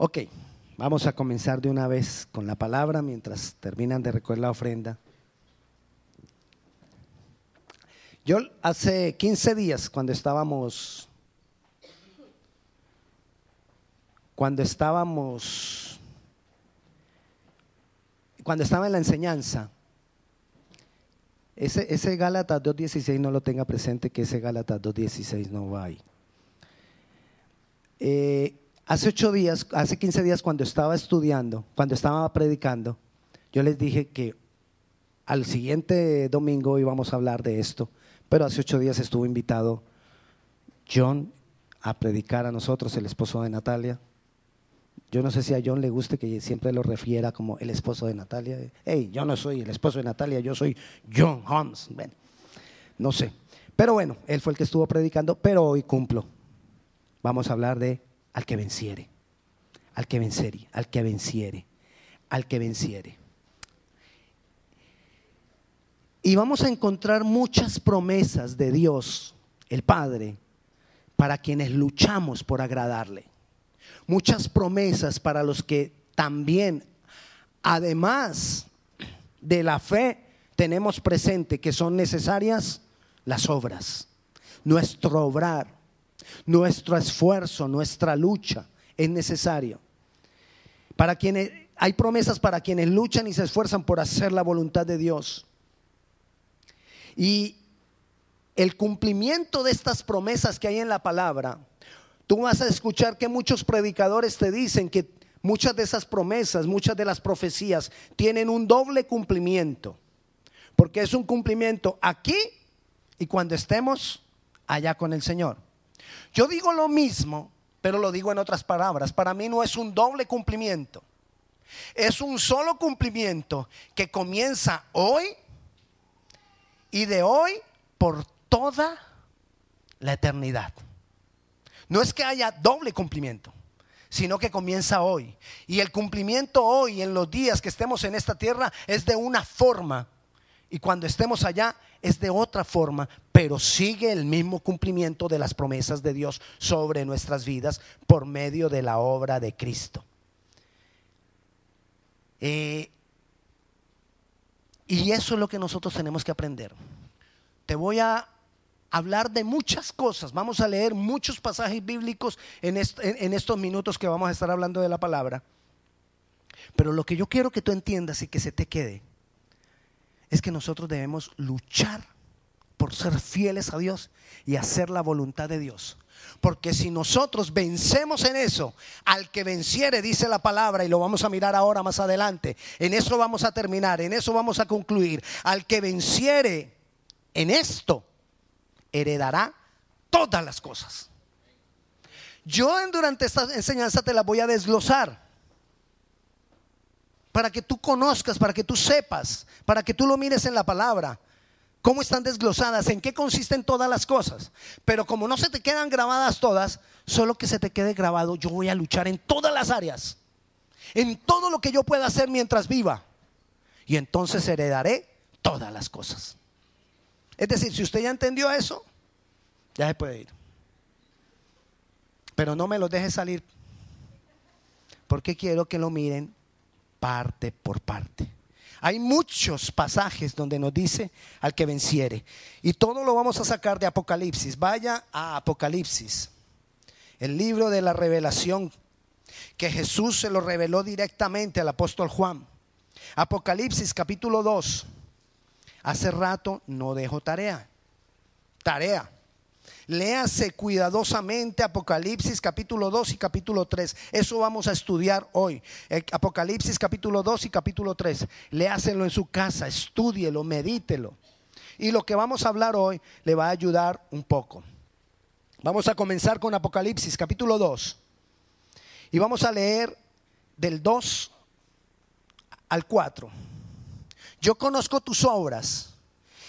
Ok, vamos a comenzar de una vez con la palabra mientras terminan de recoger la ofrenda. Yo hace 15 días, cuando estábamos, cuando estábamos, cuando estaba en la enseñanza, ese, ese Gálatas 2.16 no lo tenga presente, que ese Gálatas 2.16 no va ahí. Eh, hace ocho días, hace 15 días cuando estaba estudiando, cuando estaba predicando, yo les dije que al siguiente domingo íbamos a hablar de esto, pero hace ocho días estuvo invitado John a predicar a nosotros, el esposo de Natalia. Yo no sé si a John le guste que siempre lo refiera como el esposo de Natalia. Hey, yo no soy el esposo de Natalia, yo soy John Holmes. Bueno, no sé. Pero bueno, él fue el que estuvo predicando, pero hoy cumplo. Vamos a hablar de al que venciere, al que venciere, al que venciere, al que venciere. Y vamos a encontrar muchas promesas de Dios, el Padre, para quienes luchamos por agradarle. Muchas promesas para los que también, además de la fe, tenemos presente que son necesarias las obras, nuestro obrar, nuestro esfuerzo, nuestra lucha es necesario. Para quienes hay promesas para quienes luchan y se esfuerzan por hacer la voluntad de Dios. Y el cumplimiento de estas promesas que hay en la palabra, tú vas a escuchar que muchos predicadores te dicen que muchas de esas promesas, muchas de las profecías tienen un doble cumplimiento, porque es un cumplimiento aquí y cuando estemos allá con el Señor. Yo digo lo mismo, pero lo digo en otras palabras. Para mí no es un doble cumplimiento. Es un solo cumplimiento que comienza hoy y de hoy por toda la eternidad. No es que haya doble cumplimiento, sino que comienza hoy. Y el cumplimiento hoy, en los días que estemos en esta tierra, es de una forma. Y cuando estemos allá, es de otra forma, pero sigue el mismo cumplimiento de las promesas de Dios sobre nuestras vidas por medio de la obra de Cristo. Eh, y eso es lo que nosotros tenemos que aprender. Te voy a hablar de muchas cosas. Vamos a leer muchos pasajes bíblicos en, en, estos minutos que vamos a estar hablando de la palabra. Pero lo que yo quiero que tú entiendas y que se te quede es que nosotros debemos luchar por ser fieles a Dios y hacer la voluntad de Dios. Porque si nosotros vencemos en eso, al que venciere, dice la palabra, y lo vamos a mirar ahora más adelante, en eso vamos a terminar, en eso vamos a concluir, al que venciere en esto, heredará todas las cosas. Yo durante esta enseñanza te la voy a desglosar para que tú conozcas, para que tú sepas, para que tú lo mires en la palabra cómo están desglosadas, en qué consisten todas las cosas. Pero como no se te quedan grabadas todas, solo que se te quede grabado, yo voy a luchar en todas las áreas, en todo lo que yo pueda hacer mientras viva. Y entonces heredaré todas las cosas. Es decir, si usted ya entendió eso, ya se puede ir. Pero no me lo deje salir, porque quiero que lo miren parte por parte. Hay muchos pasajes donde nos dice al que venciere. Y todo lo vamos a sacar de Apocalipsis. Vaya a Apocalipsis, el libro de la revelación que Jesús se lo reveló directamente al apóstol Juan. Apocalipsis capítulo 2. Hace rato no dejo tarea. Tarea. Léase cuidadosamente Apocalipsis capítulo 2 y capítulo 3. Eso vamos a estudiar hoy. Eh, Apocalipsis capítulo 2 y capítulo 3. Léaselo en su casa, estúdielo, medítelo. Y lo que vamos a hablar hoy le va a ayudar un poco. Vamos a comenzar con Apocalipsis capítulo 2. Y vamos a leer del 2 al 4. Yo conozco tus obras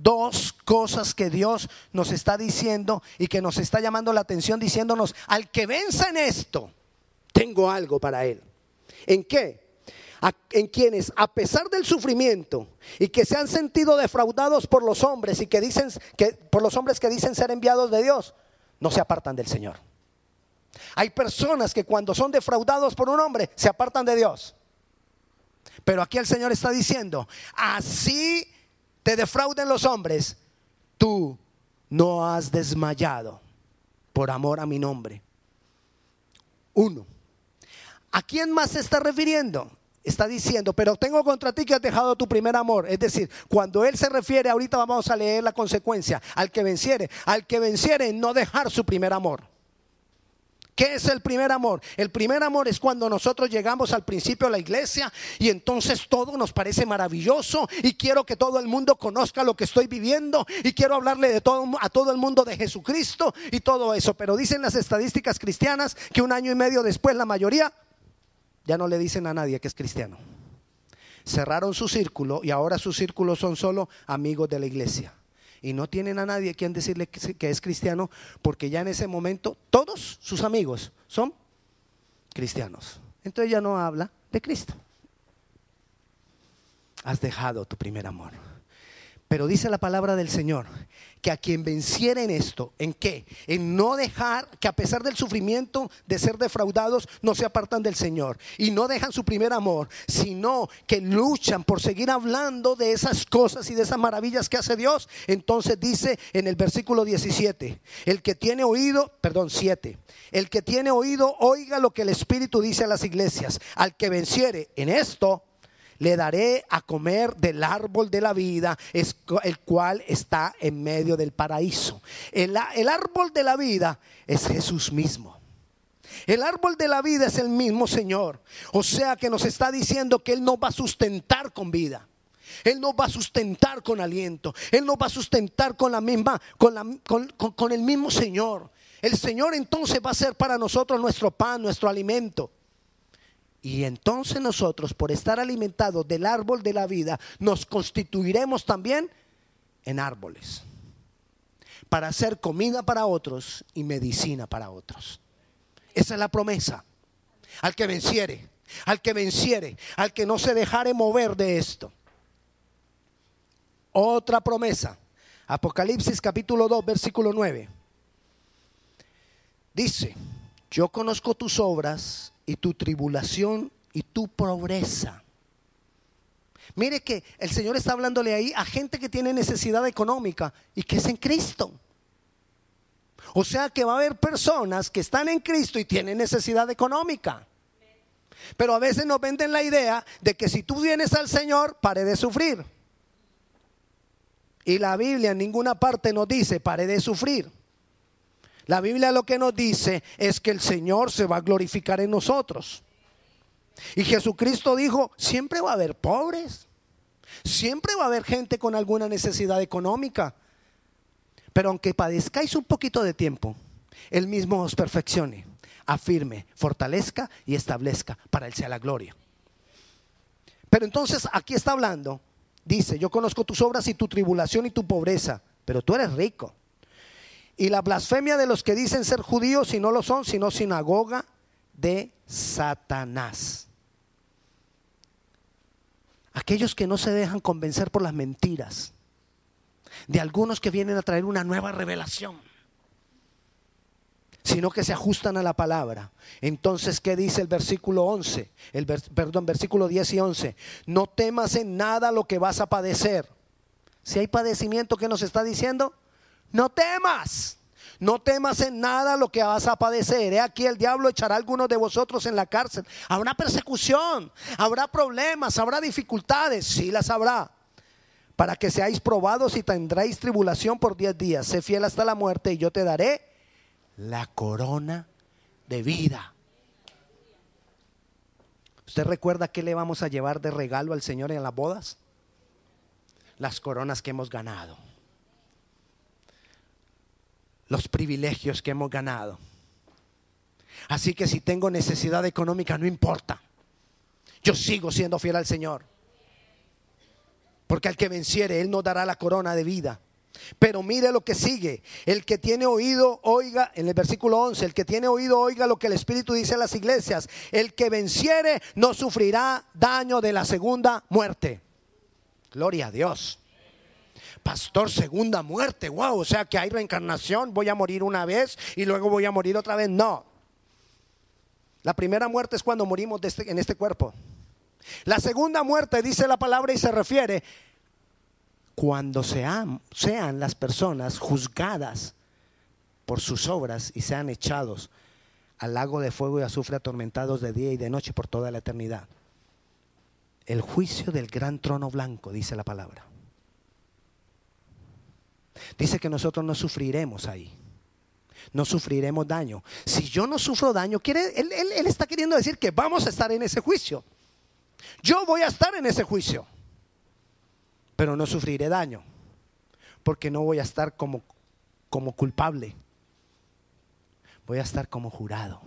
dos cosas que Dios nos está diciendo y que nos está llamando la atención diciéndonos, al que venza en esto, tengo algo para él. ¿En qué? en quienes, a pesar del sufrimiento y que se han sentido defraudados por los hombres y que dicen que por los hombres que dicen ser enviados de Dios, no se apartan del Señor. Hay personas que cuando son defraudados por un hombre se apartan de Dios. Pero aquí el Señor está diciendo, así te defrauden los hombres, tú no has desmayado por amor a mi nombre. Uno. ¿A quién más se está refiriendo? Está diciendo, pero tengo contra ti que has dejado tu primer amor. Es decir, cuando Él se refiere, ahorita vamos a leer la consecuencia, al que venciere, al que venciere no dejar su primer amor. ¿Qué es el primer amor? El primer amor es cuando nosotros llegamos al principio de la iglesia y entonces todo nos parece maravilloso y quiero que todo el mundo conozca lo que estoy viviendo y quiero hablarle de todo, a todo el mundo de Jesucristo y todo eso. Pero dicen las estadísticas cristianas que un año y medio después la mayoría ya no le dicen a nadie que es cristiano. Cerraron su círculo y ahora sus círculos son solo amigos de la iglesia y no tienen a nadie quien decirle que es cristiano, porque ya en ese momento todos sus amigos son cristianos. Entonces ya no habla de Cristo. Has dejado tu primer amor. Pero dice la palabra del Señor que a quien venciera en esto, ¿en qué? En no dejar que a pesar del sufrimiento de ser defraudados, no se apartan del Señor y no dejan su primer amor, sino que luchan por seguir hablando de esas cosas y de esas maravillas que hace Dios. Entonces dice en el versículo 17, el que tiene oído, perdón, 7, el que tiene oído, oiga lo que el Espíritu dice a las iglesias. Al que venciere en esto, le daré a comer del árbol de la vida, el cual está en medio del paraíso. El, árbol de la vida es Jesús mismo. El árbol de la vida es el mismo Señor. O sea que nos está diciendo que Él nos va a sustentar con vida. Él nos va a sustentar con aliento. Él nos va a sustentar con la misma, con, la, con, con el mismo Señor. El Señor entonces va a ser para nosotros nuestro pan, nuestro alimento. Y entonces nosotros, por estar alimentados del árbol de la vida, nos constituiremos también en árboles para hacer comida para otros y medicina para otros. Esa es la promesa. Al que venciere, al que venciere, al que no se dejare mover de esto. Otra promesa. Apocalipsis capítulo 2, versículo 9. Dice, yo conozco tus obras y tu tribulación y tu pobreza. Mire que el Señor está hablándole ahí a gente que tiene necesidad económica y que es en Cristo. O sea que va a haber personas que están en Cristo y tienen necesidad económica. Pero a veces nos venden la idea de que si tú vienes al Señor, pare de sufrir. Y la Biblia en ninguna parte nos dice, pare de sufrir. La Biblia lo que nos dice es que el Señor se va a glorificar en nosotros. Y Jesucristo dijo, siempre va a haber pobres, siempre va a haber gente con alguna necesidad económica. Pero aunque padezcáis un poquito de tiempo, Él mismo os perfeccione, afirme, fortalezca y establezca para Él sea la gloria. Pero entonces aquí está hablando, dice, yo conozco tus obras y tu tribulación y tu pobreza, pero tú eres rico y la blasfemia de los que dicen ser judíos y no lo son, sino sinagoga de Satanás. Aquellos que no se dejan convencer por las mentiras de algunos que vienen a traer una nueva revelación, sino que se ajustan a la palabra. Entonces, ¿qué dice el versículo 11? El perdón, versículo 10 y 11. No temas en nada lo que vas a padecer. Si hay padecimiento, ¿qué nos está diciendo? No temas. No temas en nada lo que vas a padecer. He aquí el diablo echará a algunos de vosotros en la cárcel. Habrá persecución, habrá problemas, habrá dificultades. Sí las habrá. Para que seáis probados y tendréis tribulación por diez días. Sé fiel hasta la muerte y yo te daré la corona de vida. ¿Usted recuerda qué le vamos a llevar de regalo al Señor en las bodas? Las coronas que hemos ganado los privilegios que hemos ganado. Así que si tengo necesidad económica, no importa. Yo sigo siendo fiel al Señor. Porque al que venciere, Él nos dará la corona de vida. Pero mire lo que sigue. El que tiene oído, oiga, en el versículo 11, el que tiene oído, oiga lo que el Espíritu dice a las iglesias. El que venciere no sufrirá daño de la segunda muerte. Gloria a Dios. Pastor, segunda muerte, wow, o sea que hay reencarnación, voy a morir una vez y luego voy a morir otra vez. No. La primera muerte es cuando morimos este, en este cuerpo. La segunda muerte, dice la palabra y se refiere cuando sean, sean las personas juzgadas por sus obras y sean echados al lago de fuego y azufre atormentados de día y de noche por toda la eternidad. El juicio del gran trono blanco, dice la palabra. Dice que nosotros no sufriremos ahí. No sufriremos daño. Si yo no sufro daño, quiere, él, él está queriendo decir que vamos a estar en ese juicio. Yo voy a estar en ese juicio pero no sufriré daño, porque no voy a estar como, como culpable, voy a estar como jurado.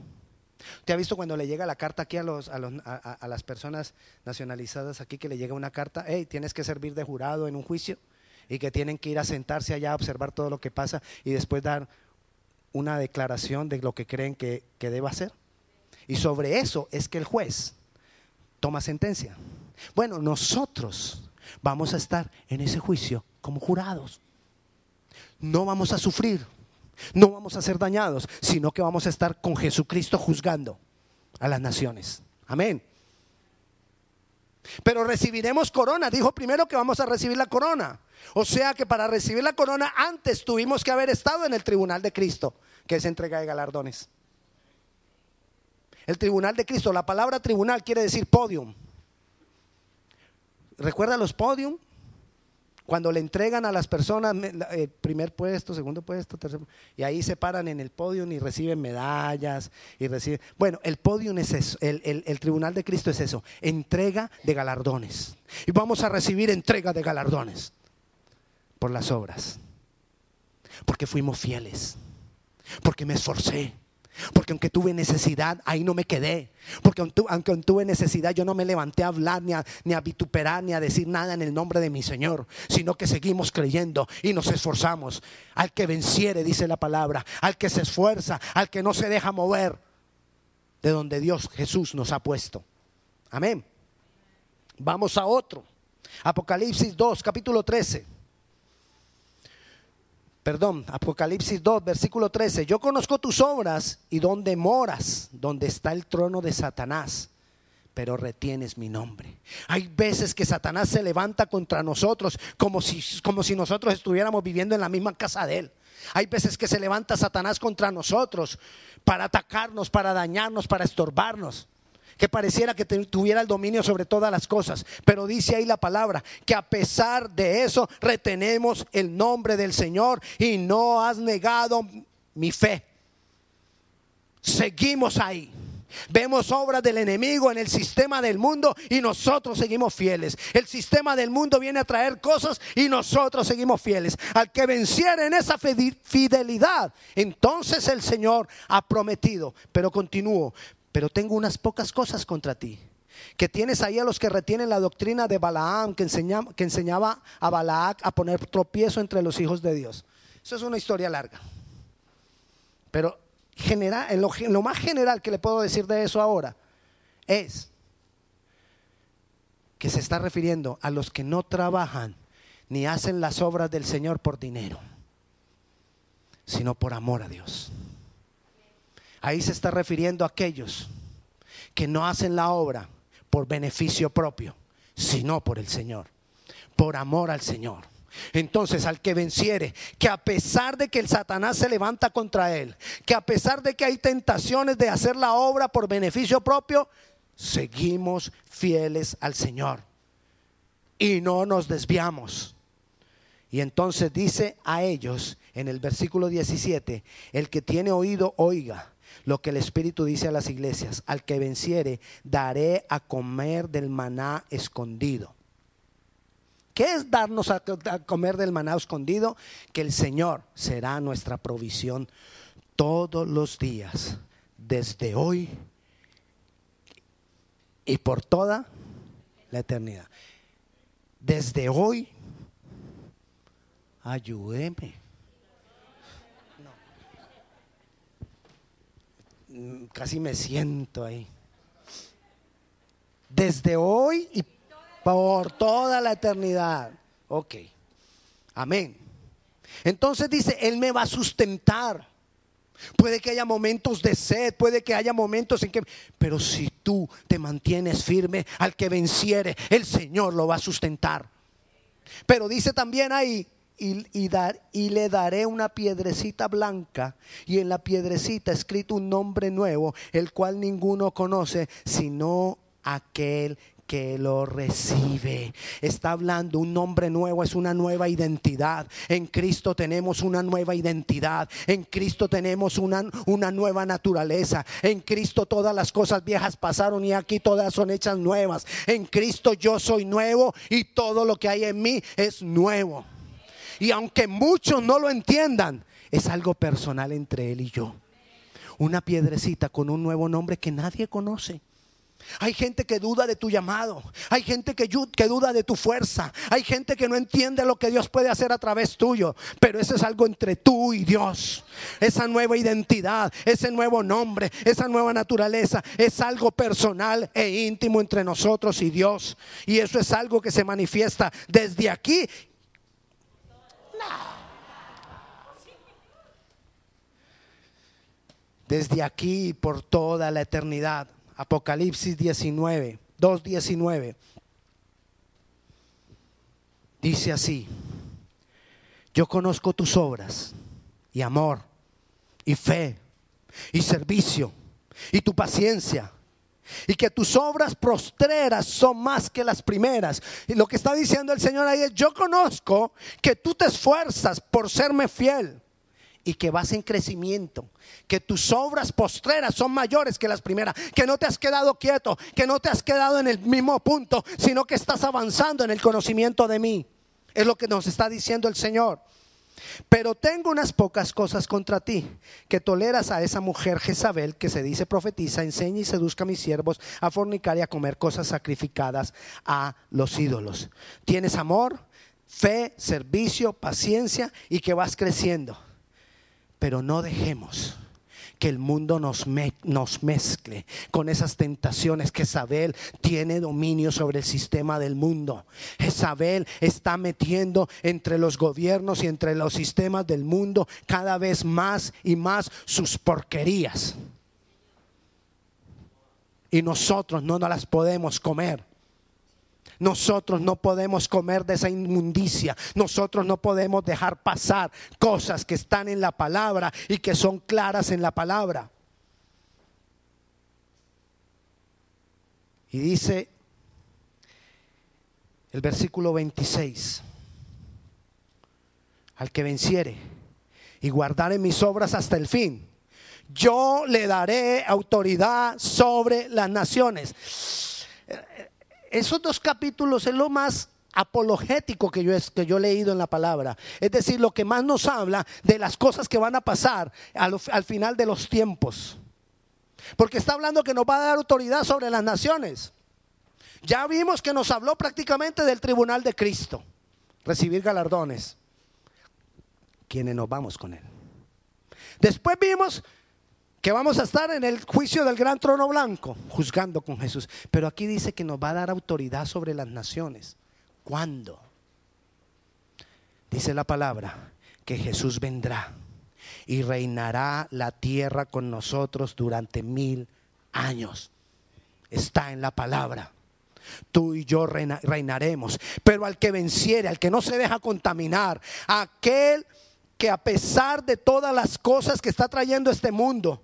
¿Usted ha visto cuando le llega la carta aquí a, los, a, las personas nacionalizadas aquí que le llega una carta, hey, tienes que servir de jurado en un juicio y que tienen que ir a sentarse allá a observar todo lo que pasa y después dar una declaración de lo que creen que, que deba hacer? Y sobre eso es que el juez toma sentencia. Bueno, nosotros vamos a estar en ese juicio como jurados. No vamos a sufrir, no vamos a ser dañados, sino que vamos a estar con Jesucristo juzgando a las naciones. Amén. Pero recibiremos corona. Dijo primero que vamos a recibir la corona. O sea que para recibir la corona antes tuvimos que haber estado en el tribunal de Cristo, que es entrega de galardones. El tribunal de Cristo, la palabra tribunal quiere decir podium. ¿Recuerda los podium? Cuando le entregan a las personas el primer puesto, segundo puesto, tercer y ahí se paran en el podium y reciben medallas y reciben. Bueno, el podium es eso, el tribunal de Cristo es eso, entrega de galardones. Y vamos a recibir entrega de galardones por las obras, porque fuimos fieles, porque me esforcé, porque aunque tuve necesidad, ahí no me quedé. Porque aunque tuve necesidad, yo no me levanté a hablar, ni a, ni a vituperar, ni a decir nada en el nombre de mi Señor, sino que seguimos creyendo y nos esforzamos. Al que venciere, dice la palabra, al que se esfuerza, al que no se deja mover de donde Dios Jesús nos ha puesto. Amén. Vamos a otro. Apocalipsis 2, capítulo 13 perdón, Apocalipsis 2, versículo 13, yo conozco tus obras y donde moras, donde está el trono de Satanás, pero retienes mi nombre. Hay veces que Satanás se levanta contra nosotros como si, como si nosotros estuviéramos viviendo en la misma casa de él. Hay veces que se levanta Satanás contra nosotros para atacarnos, para dañarnos, para estorbarnos que pareciera que tuviera el dominio sobre todas las cosas. Pero dice ahí la palabra, que a pesar de eso retenemos el nombre del Señor y no has negado mi fe. Seguimos ahí. Vemos obras del enemigo en el sistema del mundo y nosotros seguimos fieles. El sistema del mundo viene a traer cosas y nosotros seguimos fieles. Al que venciera en esa fidelidad, entonces el Señor ha prometido. Pero continúo, pero tengo unas pocas cosas contra ti. Que tienes ahí a los que retienen la doctrina de Balaam, que, enseñaba a Balaak a poner tropiezo entre los hijos de Dios. Eso es una historia larga. Pero general, en lo más general que le puedo decir de eso ahora es que se está refiriendo a los que no trabajan ni hacen las obras del Señor por dinero, sino por amor a Dios. Ahí se está refiriendo a aquellos que no hacen la obra por beneficio propio, sino por el Señor, por amor al Señor. Entonces al que venciere, que a pesar de que el Satanás se levanta contra él, que a pesar de que hay tentaciones de hacer la obra por beneficio propio, seguimos fieles al Señor y no nos desviamos. Y entonces dice a ellos en el versículo 17, el que tiene oído, oiga lo que el Espíritu dice a las iglesias, al que venciere, daré a comer del maná escondido. ¿Qué es darnos a, comer del maná escondido? Que el Señor será nuestra provisión todos los días, desde hoy y por toda la eternidad. desde hoy, ayúdeme. Casi me siento ahí. Desde hoy y por toda la eternidad. Ok. Amén. Entonces dice, Él me va a sustentar. Puede que haya momentos de sed, puede que haya momentos en que... Pero si tú te mantienes firme, al que venciere, el Señor lo va a sustentar. Pero dice también ahí, y, dar, y, le daré una piedrecita blanca y en la piedrecita escrito un nombre nuevo, el cual ninguno conoce, sino aquel que lo recibe. Está hablando un nombre nuevo, es una nueva identidad. En Cristo tenemos una nueva identidad. En Cristo tenemos una, una nueva naturaleza. En Cristo todas las cosas viejas pasaron y aquí todas son hechas nuevas. En Cristo yo soy nuevo y todo lo que hay en mí es nuevo. Y aunque muchos no lo entiendan, es algo personal entre él y yo. Una piedrecita con un nuevo nombre que nadie conoce. Hay gente que duda de tu llamado. Hay gente que, duda de tu fuerza. Hay gente que no entiende lo que Dios puede hacer a través tuyo. Pero eso es algo entre tú y Dios. Esa nueva identidad, ese nuevo nombre, esa nueva naturaleza es algo personal e íntimo entre nosotros y Dios. Y eso es algo que se manifiesta desde aquí. Desde aquí por toda la eternidad. Apocalipsis 19, 2.19. Dice así, yo conozco tus obras y amor y fe y servicio y tu paciencia y que tus obras prostreras son más que las primeras. Y lo que está diciendo el Señor ahí es, yo conozco que tú te esfuerzas por serme fiel y que vas en crecimiento, que tus obras postreras son mayores que las primeras, que no te has quedado quieto, que no te has quedado en el mismo punto, sino que estás avanzando en el conocimiento de mí. Es lo que nos está diciendo el Señor. Pero tengo unas pocas cosas contra ti, que toleras a esa mujer Jezabel que se dice profetiza, enseña y seduzca a mis siervos a fornicar y a comer cosas sacrificadas a los ídolos. Tienes amor, fe, servicio, paciencia y que vas creciendo pero no dejemos que el mundo nos, mezcle con esas tentaciones que Isabel tiene dominio sobre el sistema del mundo. Isabel está metiendo entre los gobiernos y entre los sistemas del mundo cada vez más y más sus porquerías. Y nosotros no nos las podemos comer. Nosotros no podemos comer de esa inmundicia. Nosotros no podemos dejar pasar cosas que están en la palabra y que son claras en la palabra. Y dice el versículo 26, al que venciere y guardare mis obras hasta el fin, yo le daré autoridad sobre las naciones esos dos capítulos es lo más apologético que yo, he leído en la palabra. Es decir, lo que más nos habla de las cosas que van a pasar al, al final de los tiempos. Porque está hablando que nos va a dar autoridad sobre las naciones. Ya vimos que nos habló prácticamente del tribunal de Cristo, recibir galardones, quienes nos vamos con él. Después vimos que vamos a estar en el juicio del gran trono blanco, juzgando con Jesús. Pero aquí dice que nos va a dar autoridad sobre las naciones. ¿Cuándo? Dice la palabra que Jesús vendrá y reinará la tierra con nosotros durante mil años. Está en la palabra. Tú y yo reinaremos. Pero al que venciere, al que no se deja contaminar, aquel que a pesar de todas las cosas que está trayendo este mundo,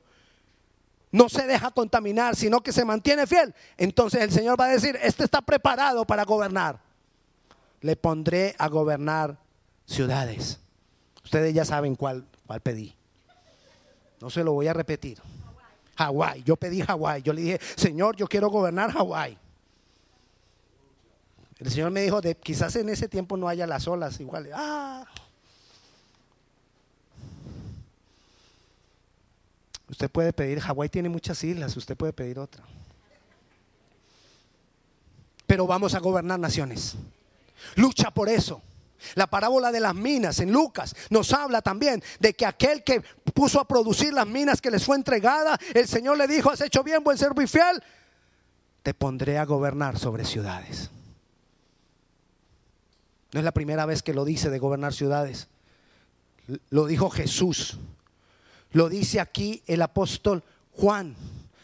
no se deja contaminar, sino que se mantiene fiel, entonces el Señor va a decir, este está preparado para gobernar. Le pondré a gobernar ciudades. Ustedes ya saben cuál, cuál pedí. No se lo voy a repetir. Hawái. Yo pedí Hawái. Yo le dije, Señor, yo quiero gobernar Hawái. El Señor me dijo, quizás en ese tiempo no haya las olas iguales. Ah, Usted puede pedir, Hawái tiene muchas islas, usted puede pedir otra. Pero vamos a gobernar naciones. Lucha por eso. La parábola de las minas en Lucas nos habla también de que aquel que puso a producir las minas que les fue entregada, el Señor le dijo, has hecho bien, buen servo y fiel, te pondré a gobernar sobre ciudades. No es la primera vez que lo dice de gobernar ciudades. Lo dijo Jesús. Lo dice aquí el apóstol Juan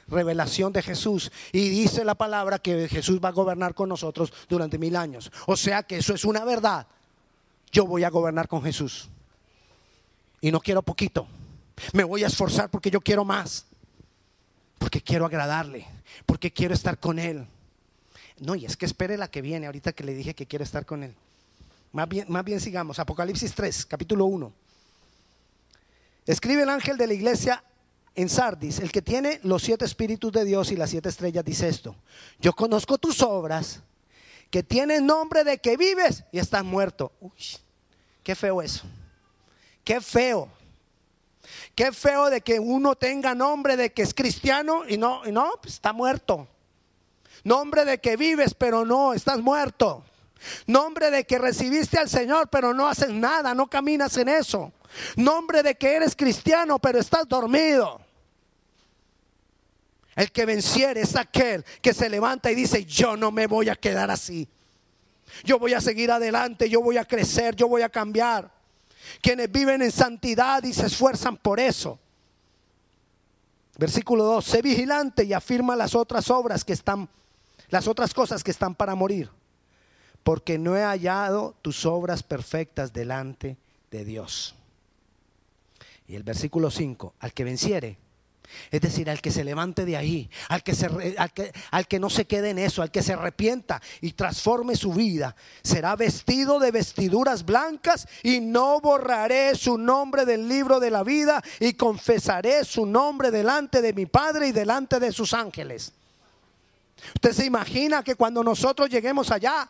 revelación de Jesús. Y dice la palabra que Jesús va a gobernar con nosotros durante mil años. O sea que eso es una verdad. Yo voy a gobernar con Jesús. Y no quiero poquito. Me voy a esforzar porque yo quiero más. Porque quiero agradarle. Porque quiero estar con Él. No, y es que espere la que viene ahorita que le dije que quiero estar con Él. Más bien, más bien sigamos. Apocalipsis 3, capítulo 1. Escribe el ángel de la iglesia en Sardis, el que tiene los siete espíritus de Dios y las siete estrellas, dice esto. Yo conozco tus obras, que tienen nombre de que vives y estás muerto. Uy, qué feo eso. Qué feo. Qué feo de que uno tenga nombre de que es cristiano y no, y no, pues está muerto. Nombre de que vives, pero no, estás muerto. Nombre de que recibiste al Señor, pero no haces nada, no caminas en eso. Nombre de que eres cristiano, pero estás dormido. El que venciere es aquel que se levanta y dice, yo no me voy a quedar así. Yo voy a seguir adelante, yo voy a crecer, yo voy a cambiar. Quienes viven en santidad y se esfuerzan por eso. Versículo 2, sé vigilante y afirma las otras obras que están, las otras cosas que están para morir, porque no he hallado tus obras perfectas delante de Dios. Y el versículo 5, al que venciere, es decir, al que se levante de ahí, al que, se, al, que, al que no se quede en eso, al que se arrepienta y transforme su vida, será vestido de vestiduras blancas y no borraré su nombre del libro de la vida y confesaré su nombre delante de mi Padre y delante de sus ángeles. Usted se imagina que cuando nosotros lleguemos allá,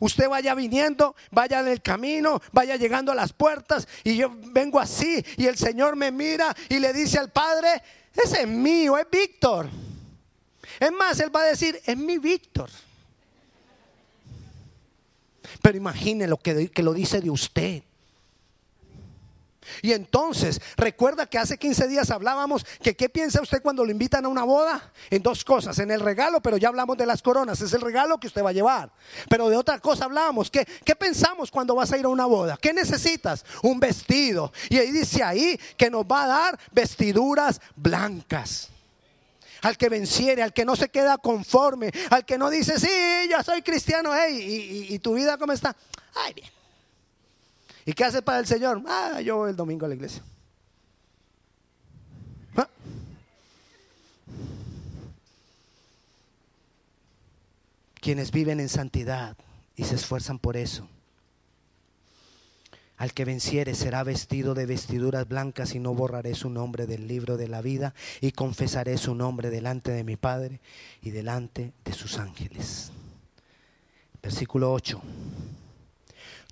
Usted vaya viniendo, vaya en el camino, vaya llegando a las puertas y yo vengo así y el Señor me mira y le dice al Padre, ese es mío, es Víctor. Es más, él va a decir, es mi Víctor. Pero imagine lo que, que lo dice de usted. Y entonces, recuerda que hace 15 días hablábamos que qué piensa usted cuando lo invitan a una boda? En dos cosas, en el regalo, pero ya hablamos de las coronas, es el regalo que usted va a llevar. Pero de otra cosa hablábamos, ¿qué, qué pensamos cuando vas a ir a una boda? ¿Qué necesitas? Un vestido. Y ahí dice ahí que nos va a dar vestiduras blancas al que venciere, al que no se queda conforme, al que no dice, sí, yo soy cristiano, hey, y, y tu vida cómo está. Ay, bien. ¿Y qué hace para el Señor? Ah, yo voy el domingo a la iglesia. Ah. Quienes viven en santidad y se esfuerzan por eso. Al que venciere será vestido de vestiduras blancas y no borraré su nombre del libro de la vida y confesaré su nombre delante de mi Padre y delante de sus ángeles. Versículo 8.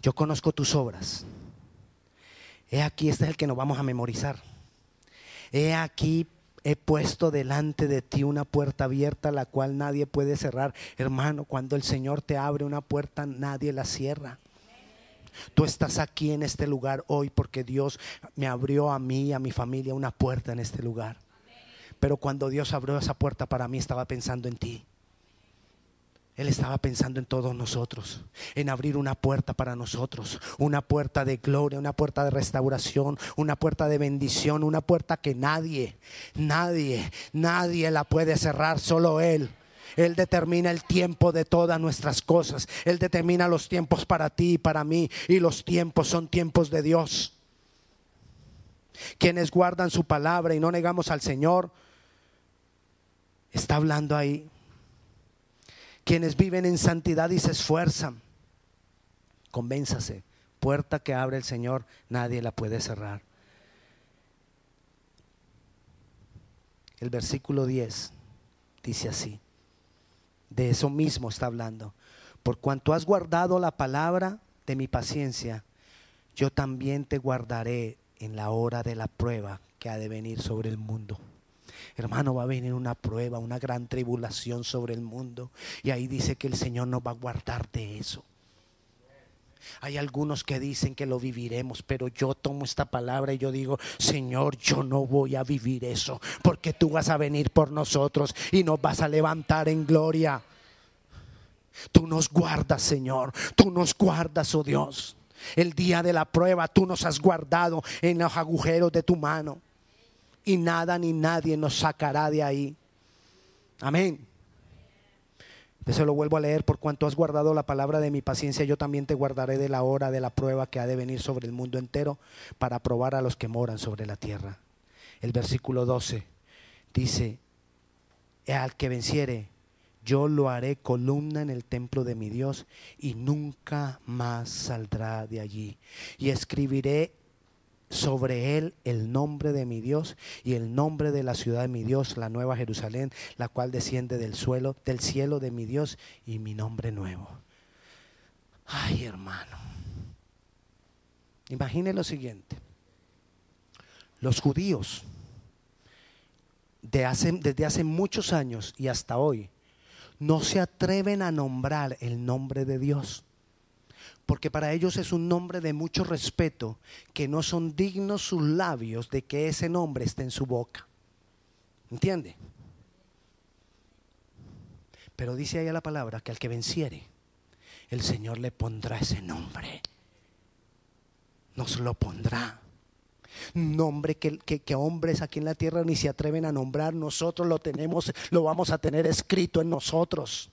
Yo conozco tus obras. He aquí, este es el que nos vamos a memorizar. He aquí, he puesto delante de ti una puerta abierta, la cual nadie puede cerrar. Hermano, cuando el Señor te abre una puerta, nadie la cierra. Tú estás aquí en este lugar hoy porque Dios me abrió a mí y a mi familia una puerta en este lugar. Pero cuando Dios abrió esa puerta para mí, estaba pensando en ti. Él estaba pensando en todos nosotros, en abrir una puerta para nosotros, una puerta de gloria, una puerta de restauración, una puerta de bendición, una puerta que nadie, nadie, nadie la puede cerrar, solo Él. Él determina el tiempo de todas nuestras cosas. Él determina los tiempos para ti y para mí. Y los tiempos son tiempos de Dios. Quienes guardan su palabra y no negamos al Señor, está hablando ahí quienes viven en santidad y se esfuerzan. Convénzase, puerta que abre el Señor, nadie la puede cerrar. El versículo 10 dice así, de eso mismo está hablando. Por cuanto has guardado la palabra de mi paciencia, yo también te guardaré en la hora de la prueba que ha de venir sobre el mundo. Hermano, va a venir una prueba, una gran tribulación sobre el mundo. Y ahí dice que el Señor nos va a guardar de eso. Hay algunos que dicen que lo viviremos, pero yo tomo esta palabra y yo digo, Señor, yo no voy a vivir eso, porque tú vas a venir por nosotros y nos vas a levantar en gloria. Tú nos guardas, Señor, tú nos guardas, oh Dios. El día de la prueba tú nos has guardado en los agujeros de tu mano y nada ni nadie nos sacará de ahí. Amén. Eso lo vuelvo a leer, por cuanto has guardado la palabra de mi paciencia, yo también te guardaré de la hora de la prueba que ha de venir sobre el mundo entero para probar a los que moran sobre la tierra. El versículo 12 dice, al que venciere, yo lo haré columna en el templo de mi Dios y nunca más saldrá de allí. Y escribiré sobre él el nombre de mi Dios y el nombre de la ciudad de mi Dios, la nueva Jerusalén, la cual desciende del suelo, del cielo de mi Dios y mi nombre nuevo. Ay, hermano. Imagine lo siguiente. Los judíos de hace, desde hace muchos años y hasta hoy no se atreven a nombrar el nombre de Dios porque para ellos es un nombre de mucho respeto, que no son dignos sus labios de que ese nombre esté en su boca. ¿Entiende? Pero dice ahí la palabra que al que venciere, el Señor le pondrá ese nombre. Nos lo pondrá. Nombre que, que, que, hombres aquí en la tierra ni se atreven a nombrar, nosotros lo tenemos, lo vamos a tener escrito en nosotros.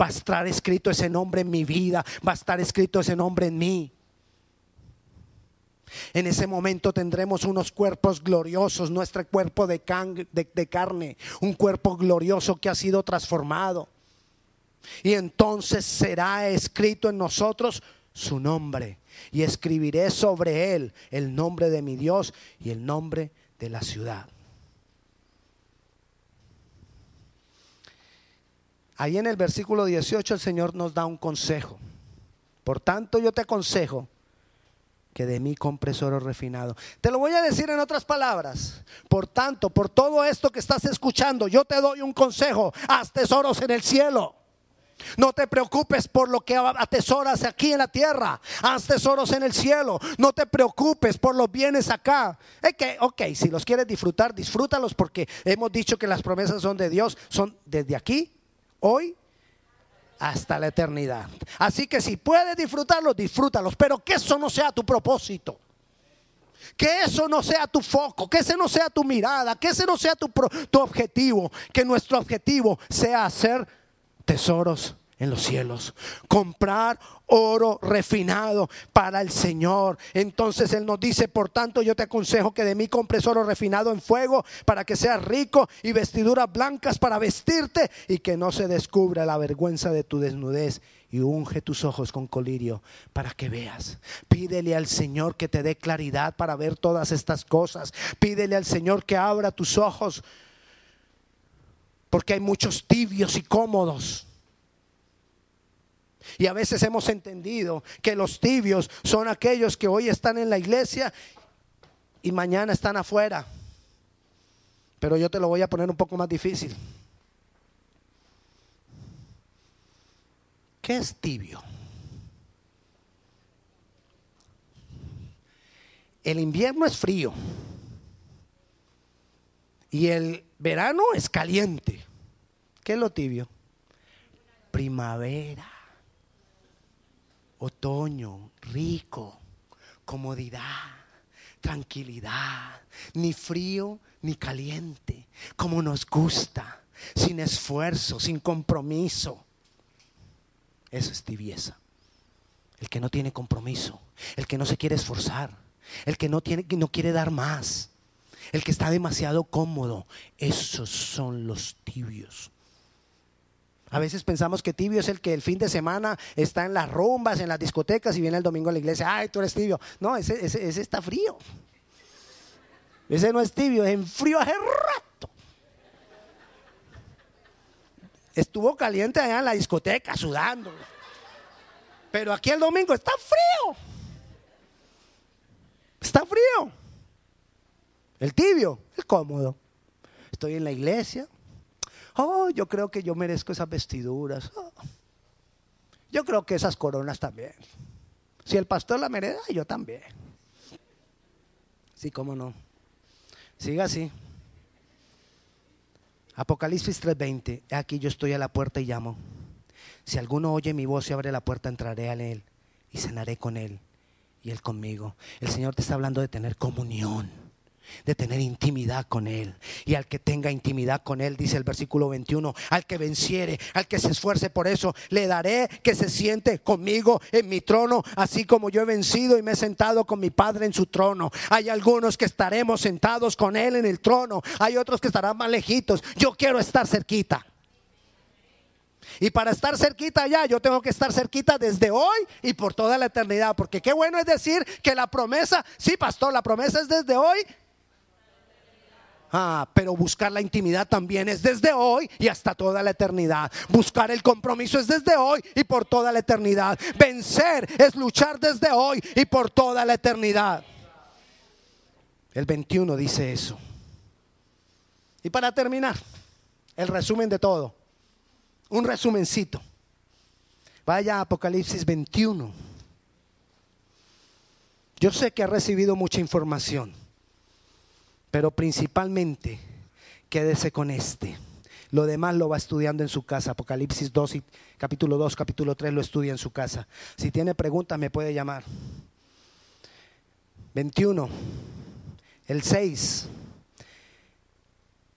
Va a estar escrito ese nombre en mi vida, va a estar escrito ese nombre en mí. En ese momento tendremos unos cuerpos gloriosos, nuestro cuerpo de, de, carne, un cuerpo glorioso que ha sido transformado. Y entonces será escrito en nosotros su nombre. Y escribiré sobre él el nombre de mi Dios y el nombre de la ciudad. Ahí en el versículo 18 el Señor nos da un consejo. Por tanto yo te aconsejo que de mí compres oro refinado. Te lo voy a decir en otras palabras. Por tanto, por todo esto que estás escuchando, yo te doy un consejo. Haz tesoros en el cielo. No te preocupes por lo que atesoras aquí en la tierra. Haz tesoros en el cielo. No te preocupes por los bienes acá. Que, ok, si los quieres disfrutar, disfrútalos porque hemos dicho que las promesas son de Dios. Son desde aquí hoy hasta la eternidad. Así que si puedes disfrutarlos, disfrútalos, pero que eso no sea tu propósito. Que eso no sea tu foco, que ese no sea tu mirada, que ese no sea tu, tu objetivo, que nuestro objetivo sea hacer tesoros en los cielos. Comprar oro refinado para el Señor. Entonces Él nos dice, por tanto yo te aconsejo que de mí compres oro refinado en fuego para que seas rico y vestiduras blancas para vestirte y que no se descubra la vergüenza de tu desnudez. Y unge tus ojos con colirio para que veas. Pídele al Señor que te dé claridad para ver todas estas cosas. Pídele al Señor que abra tus ojos. Porque hay muchos tibios y cómodos y a veces hemos entendido que los tibios son aquellos que hoy están en la iglesia y mañana están afuera. Pero yo te lo voy a poner un poco más difícil. ¿Qué es tibio? El invierno es frío y el verano es caliente. ¿Qué es lo tibio? Primavera otoño, rico, comodidad, tranquilidad, ni frío ni caliente, como nos gusta, sin esfuerzo, sin compromiso. Eso es tibieza. El que no tiene compromiso, el que no se quiere esforzar, el que no, tiene, no quiere dar más, el que está demasiado cómodo, esos son los tibios. A veces pensamos que tibio es el que el fin de semana está en las rumbas, en las discotecas y viene el domingo a la iglesia. Ay, tú eres tibio. No, ese, está frío. Ese no es tibio, es frío hace rato. Estuvo caliente allá en la discoteca, sudando. Pero aquí el domingo está frío. Está frío. El tibio, el cómodo. Estoy en la iglesia, oh, yo creo que yo merezco esas vestiduras. Oh, yo creo que esas coronas también. Si el pastor la merece, yo también. Sí, cómo no. Siga así. Apocalipsis 3:20. Aquí yo estoy a la puerta y llamo. Si alguno oye mi voz y abre la puerta, entraré a él y cenaré con él y él conmigo. El Señor te está hablando de tener comunión de tener intimidad con Él. Y al que tenga intimidad con Él, dice el versículo 21, al que venciere, al que se esfuerce por eso, le daré que se siente conmigo en mi trono, así como yo he vencido y me he sentado con mi Padre en su trono. Hay algunos que estaremos sentados con Él en el trono, hay otros que estarán más lejitos. Yo quiero estar cerquita. Y para estar cerquita allá, yo tengo que estar cerquita desde hoy y por toda la eternidad. Porque qué bueno es decir que la promesa, sí, pastor, la promesa es desde hoy Ah, pero buscar la intimidad también es desde hoy y hasta toda la eternidad. Buscar el compromiso es desde hoy y por toda la eternidad. Vencer es luchar desde hoy y por toda la eternidad. El 21 dice eso. Y para terminar, el resumen de todo. Un resumencito. Vaya Apocalipsis 21. Yo sé que ha recibido mucha información. Pero principalmente quédese con este. Lo demás lo va estudiando en su casa. Apocalipsis 2 y capítulo 2, capítulo 3 lo estudia en su casa. Si tiene preguntas me puede llamar. 21. El 6.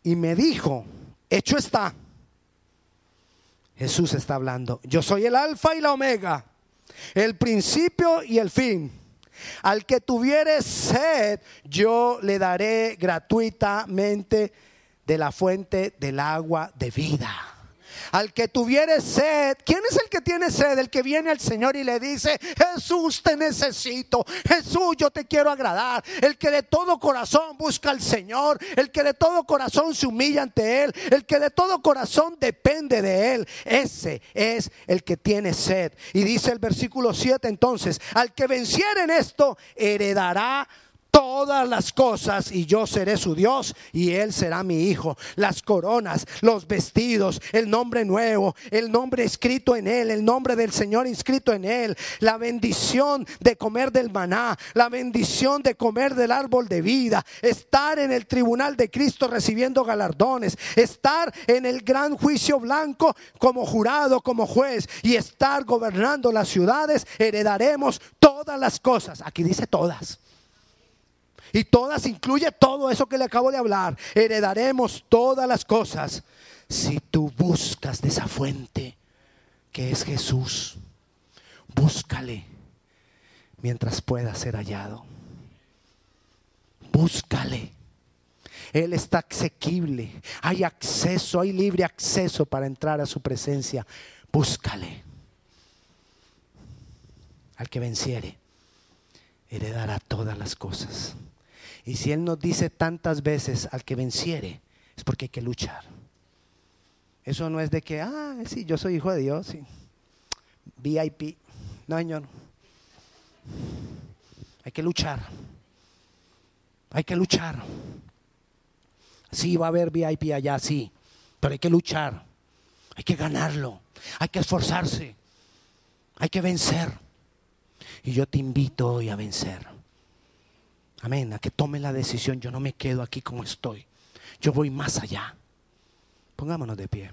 Y me dijo, hecho está. Jesús está hablando. Yo soy el alfa y la omega, el principio y el fin. Al que tuviere sed, yo le daré gratuitamente de la fuente del agua de vida al que tuviere sed. ¿Quién es el que tiene sed? El que viene al Señor y le dice, Jesús te necesito, Jesús yo te quiero agradar. El que de todo corazón busca al Señor, el que de todo corazón se humilla ante Él, el que de todo corazón depende de Él. Ese es el que tiene sed. Y dice el versículo 7 entonces, al que venciere en esto, heredará todas las cosas y yo seré su Dios y él será mi hijo. Las coronas, los vestidos, el nombre nuevo, el nombre escrito en él, el nombre del Señor inscrito en él, la bendición de comer del maná, la bendición de comer del árbol de vida, estar en el tribunal de Cristo recibiendo galardones, estar en el gran juicio blanco como jurado, como juez y estar gobernando las ciudades, heredaremos todas las cosas. Aquí dice todas. Y todas incluye todo eso que le acabo de hablar. Heredaremos todas las cosas si tú buscas de esa fuente que es Jesús. Búscale mientras pueda ser hallado. Búscale. Él está asequible. Hay acceso, hay libre acceso para entrar a su presencia. Búscale. Al que venciere, heredará todas las cosas. Y si Él nos dice tantas veces al que venciere, es porque hay que luchar. Eso no es de que, ah, sí, yo soy hijo de Dios, sí. VIP. No, Señor. Hay que luchar. Hay que luchar. Sí, va a haber VIP allá, sí. Pero hay que luchar. Hay que ganarlo. Hay que esforzarse. Hay que vencer. Y yo te invito hoy a vencer. Amén, a que tome la decisión. Yo no me quedo aquí como estoy. Yo voy más allá. Pongámonos de pie.